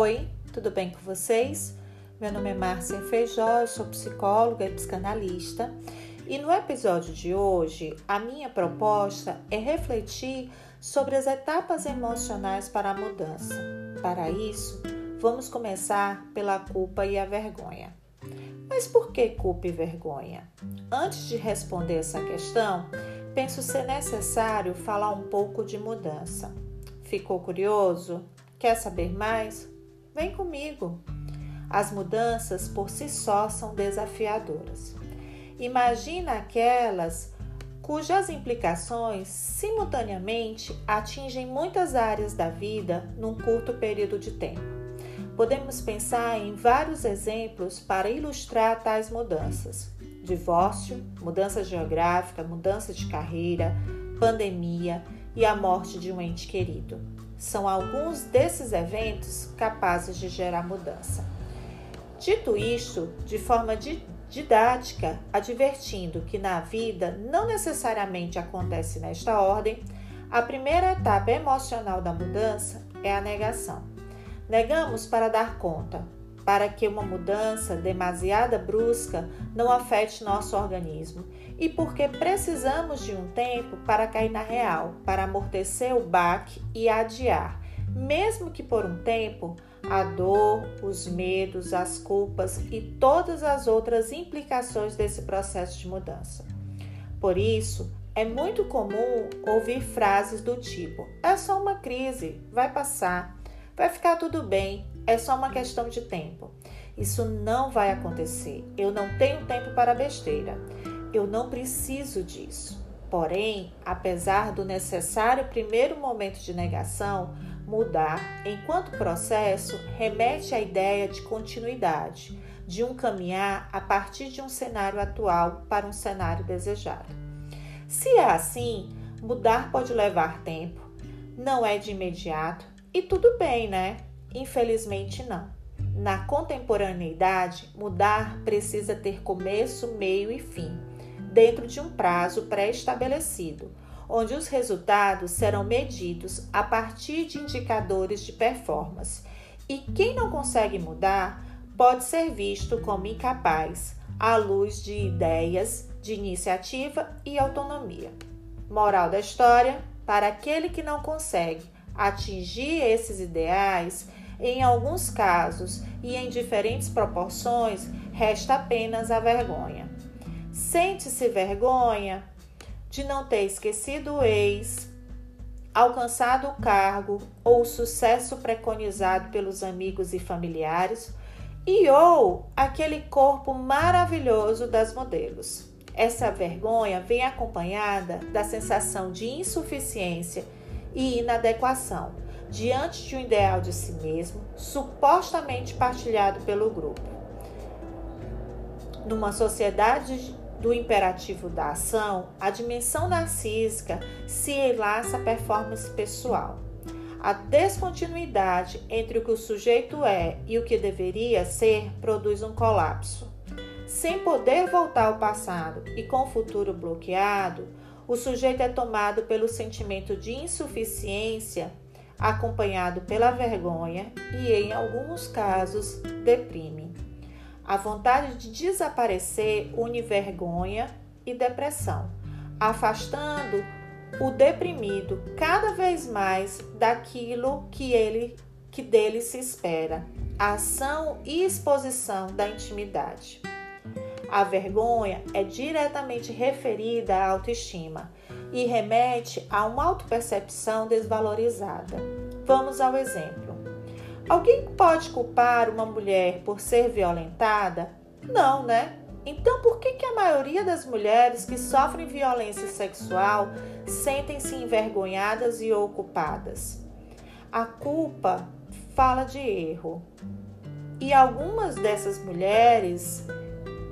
Oi, tudo bem com vocês? Meu nome é Márcia Feijó, eu sou psicóloga e psicanalista. E no episódio de hoje, a minha proposta é refletir sobre as etapas emocionais para a mudança. Para isso, vamos começar pela culpa e a vergonha. Mas por que culpa e vergonha? Antes de responder essa questão, penso ser necessário falar um pouco de mudança. Ficou curioso? Quer saber mais? Vem comigo. As mudanças por si só são desafiadoras. Imagina aquelas cujas implicações simultaneamente atingem muitas áreas da vida num curto período de tempo. Podemos pensar em vários exemplos para ilustrar tais mudanças: divórcio, mudança geográfica, mudança de carreira, pandemia e a morte de um ente querido são alguns desses eventos capazes de gerar mudança. Dito isto, de forma didática, advertindo que na vida não necessariamente acontece nesta ordem, a primeira etapa emocional da mudança é a negação. Negamos para dar conta, para que uma mudança demasiada brusca não afete nosso organismo e porque precisamos de um tempo para cair na real, para amortecer o baque e adiar, mesmo que por um tempo, a dor, os medos, as culpas e todas as outras implicações desse processo de mudança. Por isso, é muito comum ouvir frases do tipo: é só uma crise, vai passar, vai ficar tudo bem, é só uma questão de tempo. Isso não vai acontecer. Eu não tenho tempo para besteira. Eu não preciso disso. Porém, apesar do necessário primeiro momento de negação, mudar, enquanto processo, remete à ideia de continuidade, de um caminhar a partir de um cenário atual para um cenário desejado. Se é assim, mudar pode levar tempo, não é de imediato e tudo bem, né? Infelizmente, não. Na contemporaneidade, mudar precisa ter começo, meio e fim, dentro de um prazo pré-estabelecido, onde os resultados serão medidos a partir de indicadores de performance. E quem não consegue mudar pode ser visto como incapaz, à luz de ideias, de iniciativa e autonomia. Moral da história: para aquele que não consegue atingir esses ideais, em alguns casos e em diferentes proporções, resta apenas a vergonha. Sente-se vergonha de não ter esquecido o ex, alcançado o cargo ou o sucesso preconizado pelos amigos e familiares, e ou aquele corpo maravilhoso das modelos. Essa vergonha vem acompanhada da sensação de insuficiência e inadequação diante de um ideal de si mesmo, supostamente partilhado pelo grupo. Numa sociedade do imperativo da ação, a dimensão narcísica se enlaça à performance pessoal. A descontinuidade entre o que o sujeito é e o que deveria ser produz um colapso. Sem poder voltar ao passado e com o futuro bloqueado, o sujeito é tomado pelo sentimento de insuficiência acompanhado pela vergonha e, em alguns casos, deprime. A vontade de desaparecer une vergonha e depressão, afastando o deprimido cada vez mais daquilo que ele que dele se espera, a ação e exposição da intimidade. A vergonha é diretamente referida à autoestima e remete a uma autopercepção desvalorizada. Vamos ao exemplo. Alguém pode culpar uma mulher por ser violentada? Não, né? Então, por que, que a maioria das mulheres que sofrem violência sexual sentem-se envergonhadas e ocupadas? A culpa fala de erro. E algumas dessas mulheres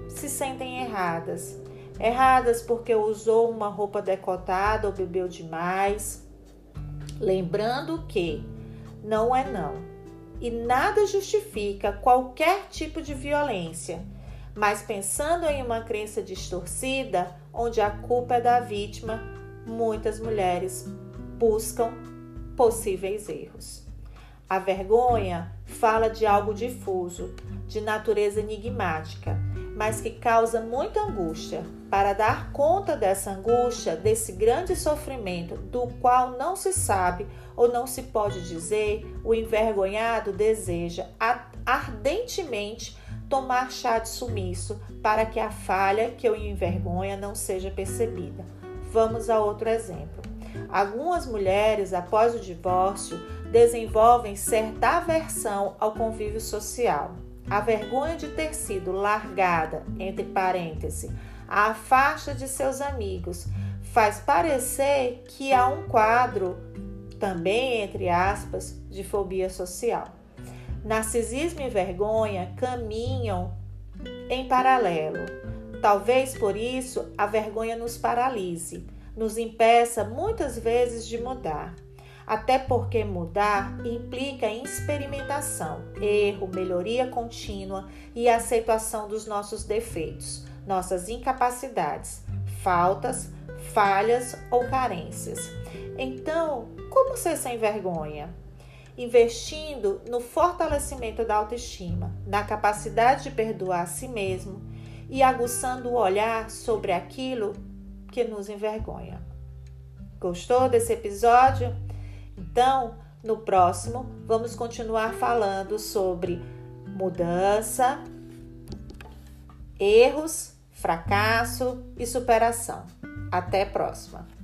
se sentem erradas, Erradas porque usou uma roupa decotada ou bebeu demais. Lembrando que não é não. E nada justifica qualquer tipo de violência, mas pensando em uma crença distorcida, onde a culpa é da vítima, muitas mulheres buscam possíveis erros. A vergonha fala de algo difuso, de natureza enigmática, mas que causa muita angústia. Para dar conta dessa angústia, desse grande sofrimento, do qual não se sabe ou não se pode dizer, o envergonhado deseja ardentemente tomar chá de sumiço para que a falha que o envergonha não seja percebida. Vamos a outro exemplo. Algumas mulheres, após o divórcio, desenvolvem certa aversão ao convívio social. A vergonha de ter sido largada, entre parênteses, a afasta de seus amigos, faz parecer que há um quadro, também entre aspas, de fobia social. Narcisismo e vergonha caminham em paralelo. Talvez por isso a vergonha nos paralise, nos impeça muitas vezes de mudar. Até porque mudar implica experimentação, erro, melhoria contínua e aceitação dos nossos defeitos, nossas incapacidades, faltas, falhas ou carências. Então, como ser sem vergonha? Investindo no fortalecimento da autoestima, na capacidade de perdoar a si mesmo e aguçando o olhar sobre aquilo que nos envergonha. Gostou desse episódio? Então, no próximo, vamos continuar falando sobre mudança, erros, fracasso e superação. Até a próxima!